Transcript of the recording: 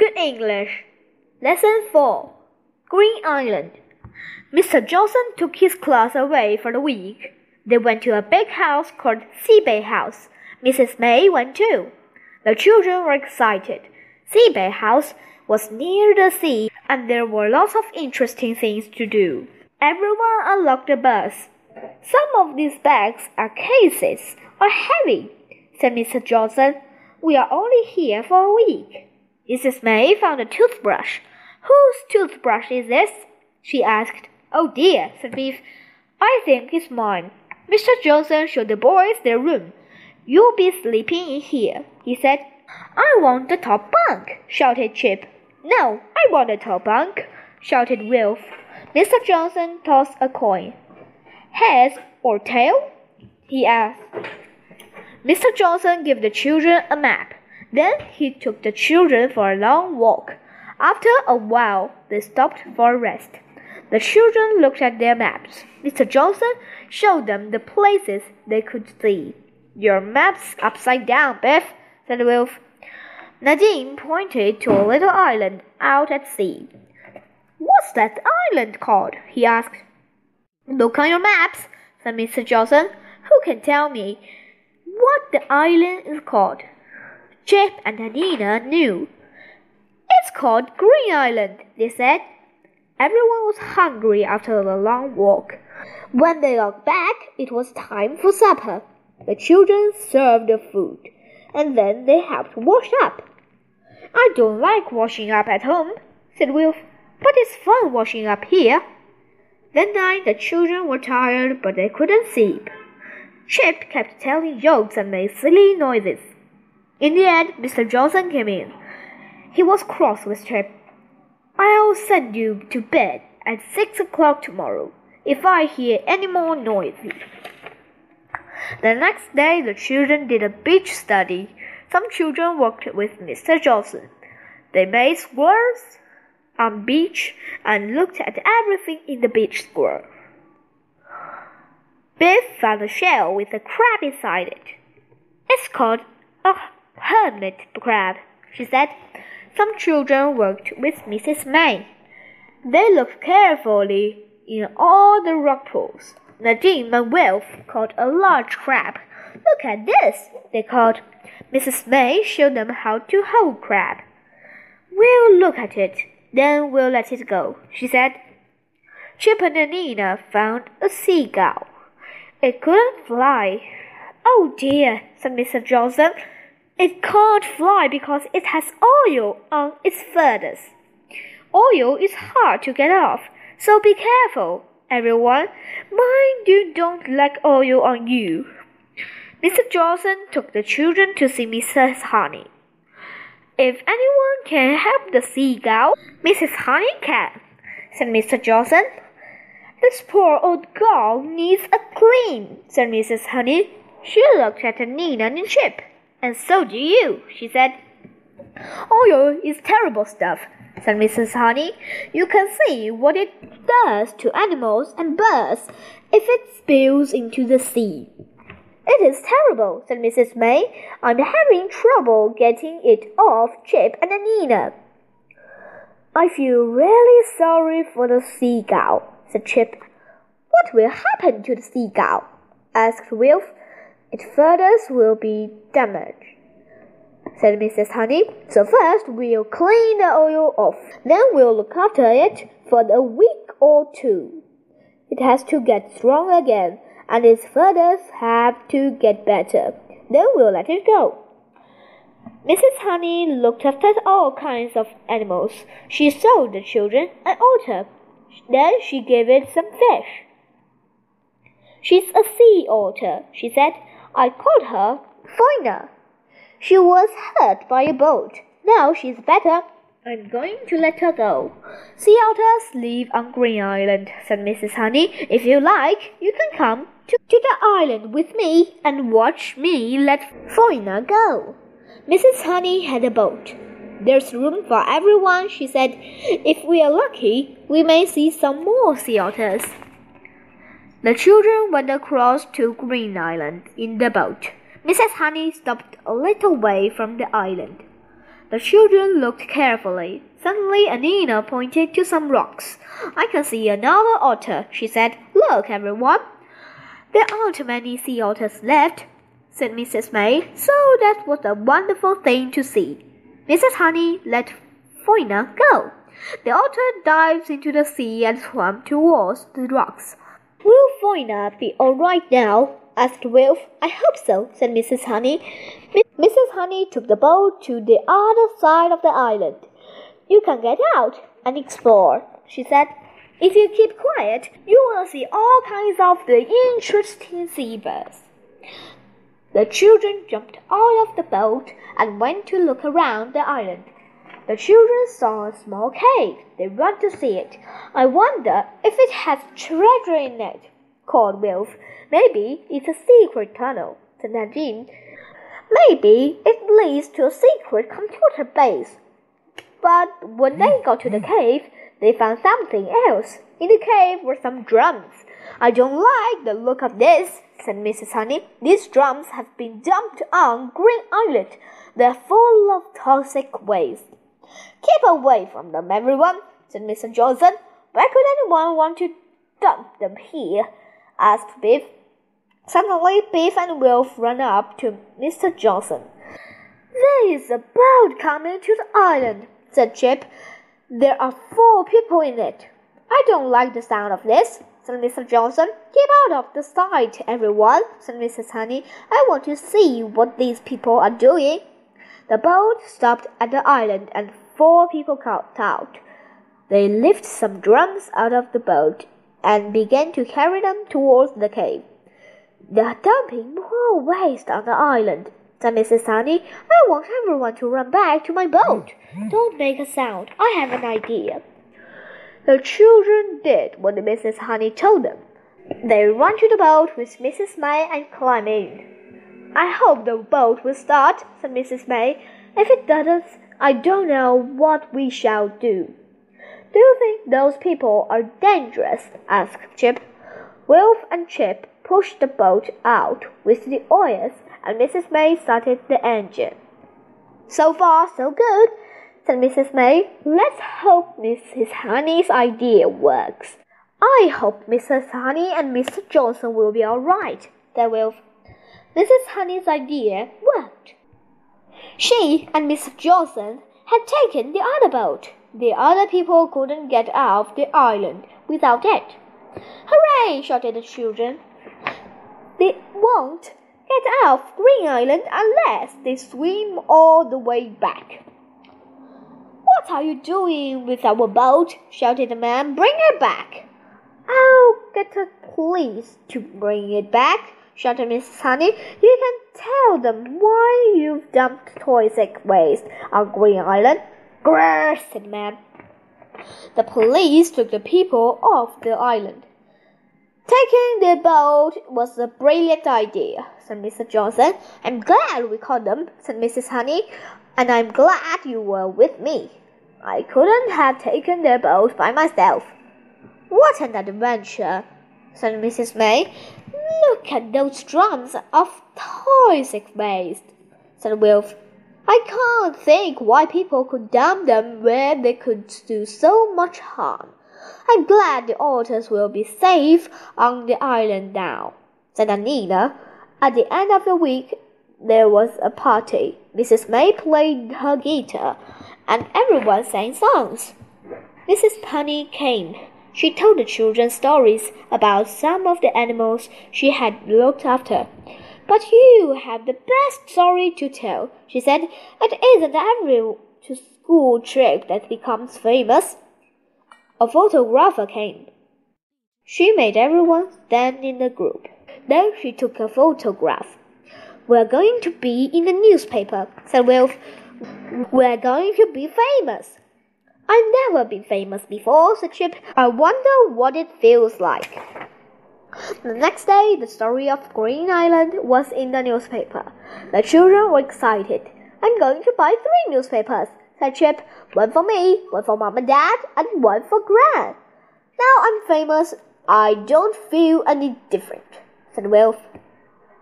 Good English. Lesson 4 Green Island. Mr. Johnson took his class away for the week. They went to a big house called Seabay House. Mrs. May went too. The children were excited. Seabay House was near the sea and there were lots of interesting things to do. Everyone unlocked the bus. Some of these bags are cases or heavy, said Mr. Johnson. We are only here for a week. Mrs. May found a toothbrush. Whose toothbrush is this? she asked. Oh dear, said Biff. I think it's mine. Mr. Johnson showed the boys their room. You'll be sleeping in here, he said. I want the top bunk, shouted Chip. No, I want the top bunk, shouted Wilf. Mr. Johnson tossed a coin. Heads or tail? he asked. Mr. Johnson gave the children a map. Then he took the children for a long walk. After a while, they stopped for a rest. The children looked at their maps. Mr. Johnson showed them the places they could see. Your map's upside down, Biff, said Wilf. Nadim pointed to a little island out at sea. What's that island called? he asked. Look on your maps, said Mr. Johnson. Who can tell me what the island is called? Chip and Nina knew. It's called Green Island, they said. Everyone was hungry after the long walk. When they got back, it was time for supper. The children served the food, and then they helped wash up. I don't like washing up at home, said Wilf, but it's fun washing up here. That night the children were tired, but they couldn't sleep. Chip kept telling jokes and made silly noises. In the end, Mr. Johnson came in. He was cross with Chip. I'll send you to bed at six o'clock tomorrow if I hear any more noises. The next day, the children did a beach study. Some children worked with Mr. Johnson. They made squares on beach and looked at everything in the beach square. Biff found a shell with a crab inside it. It's called a hermit crab, she said. Some children worked with Mrs. May. They looked carefully in all the rock pools. Nadim and Wilf caught a large crab. Look at this, they called. Mrs. May showed them how to hold crab. We'll look at it, then we'll let it go, she said. Chip and Nina found a seagull. It couldn't fly. Oh dear, said Mr. Johnson. It can't fly because it has oil on its feathers. Oil is hard to get off, so be careful, everyone. Mind you don't let oil on you. Mr. Johnson took the children to see Mrs. Honey. If anyone can help the seagull, Mrs. Honey can, said Mr. Johnson. This poor old gull needs a clean, said Mrs. Honey. She looked at Nina and Chip. And so do you, she said. Oil is terrible stuff, said Mrs. Honey. You can see what it does to animals and birds if it spills into the sea. It is terrible, said Mrs. May. I'm having trouble getting it off Chip and Nina. I feel really sorry for the seagull, said Chip. What will happen to the seagull? asked Wilf. Its feathers will be damaged, said Mrs. Honey. So first we'll clean the oil off. Then we'll look after it for a week or two. It has to get strong again, and its feathers have to get better. Then we'll let it go. Mrs. Honey looked after all kinds of animals. She sold the children an otter. Then she gave it some fish. She's a sea otter, she said. I called her Foina. She was hurt by a boat. Now she's better. I'm going to let her go. Sea otters live on Green Island, said Mrs. Honey. If you like, you can come to, to the island with me and watch me let Foina go. Mrs. Honey had a boat. There's room for everyone, she said. If we are lucky, we may see some more sea otters. The children went across to Green Island in the boat. Mrs. Honey stopped a little way from the island. The children looked carefully. Suddenly, Anneena pointed to some rocks. I can see another otter, she said. Look, everyone. There aren't many sea otters left, said Mrs. May, so that was a wonderful thing to see. Mrs. Honey let Foina go. The otter dived into the sea and swam towards the rocks. Will Foina be all right now? asked Wilf. I hope so, said Mrs. Honey. Mrs. Honey took the boat to the other side of the island. You can get out and explore, she said. If you keep quiet, you will see all kinds of the interesting seabirds. The children jumped out of the boat and went to look around the island. The children saw a small cave. They ran to see it. I wonder if it has treasure in it, called Wilf. Maybe it's a secret tunnel, said Nadim. Maybe it leads to a secret computer base. But when they got to the hmm. cave, they found something else. In the cave were some drums. I don't like the look of this, said Mrs. Honey. These drums have been dumped on Green Island. They're full of toxic waste. Keep away from them, everyone, said Mr. Johnson. Why could anyone want to dump them here? asked Biff. Suddenly, Biff and Wilf ran up to Mr. Johnson. There is a boat coming to the island, said Chip. There are four people in it. I don't like the sound of this, said Mr. Johnson. Keep out of the sight, everyone, said Mrs. Honey. I want to see what these people are doing. The boat stopped at the island and four people got out. They lifted some drums out of the boat and began to carry them towards the cave. They are dumping more waste on the island, said Mrs. Honey. I want everyone to run back to my boat. Don't make a sound. I have an idea. The children did what Mrs. Honey told them. They ran to the boat with Mrs. May and climbed in. I hope the boat will start, said Mrs. May. If it doesn't, I don't know what we shall do. Do you think those people are dangerous? asked Chip. Wilf and Chip pushed the boat out with the oars, and Mrs. May started the engine. So far, so good, said Mrs. May. Let's hope Mrs. Honey's idea works. I hope Mrs. Honey and Mr. Johnson will be all right, said Wilf. Mrs. Honey's idea worked. She and Mr. Johnson had taken the other boat. The other people couldn't get off the island without it. Hooray! shouted the children. They won't get off Green Island unless they swim all the way back. What are you doing with our boat? shouted the man. Bring it back. I'll get the police to bring it back, shouted Mrs. Honey. You can tell them why you've dumped toxic waste on Green Island. Grrr, said man. The police took the people off the island. Taking the boat was a brilliant idea, said Mr. Johnson. I'm glad we caught them, said Mrs. Honey, and I'm glad you were with me. I couldn't have taken their boat by myself. What an adventure, said Mrs. May. Look at those drums of toxic waste, said Wilf. I can't think why people could dump them where they could do so much harm. I'm glad the otters will be safe on the island now, said Anneena. At the end of the week, there was a party. Mrs. May played her guitar, and everyone sang songs. Mrs. Penny came. She told the children stories about some of the animals she had looked after. But you have the best story to tell, she said. It isn't every school trip that becomes famous. A photographer came. She made everyone stand in a group. Then she took a photograph. We're going to be in the newspaper, said Wilf. We're going to be famous. I've never been famous before, said Chip. I wonder what it feels like. The next day, the story of Green Island was in the newspaper. The children were excited. I'm going to buy three newspapers, said Chip. One for me, one for Mom and Dad, and one for Gran. Now I'm famous. I don't feel any different, said Wilf.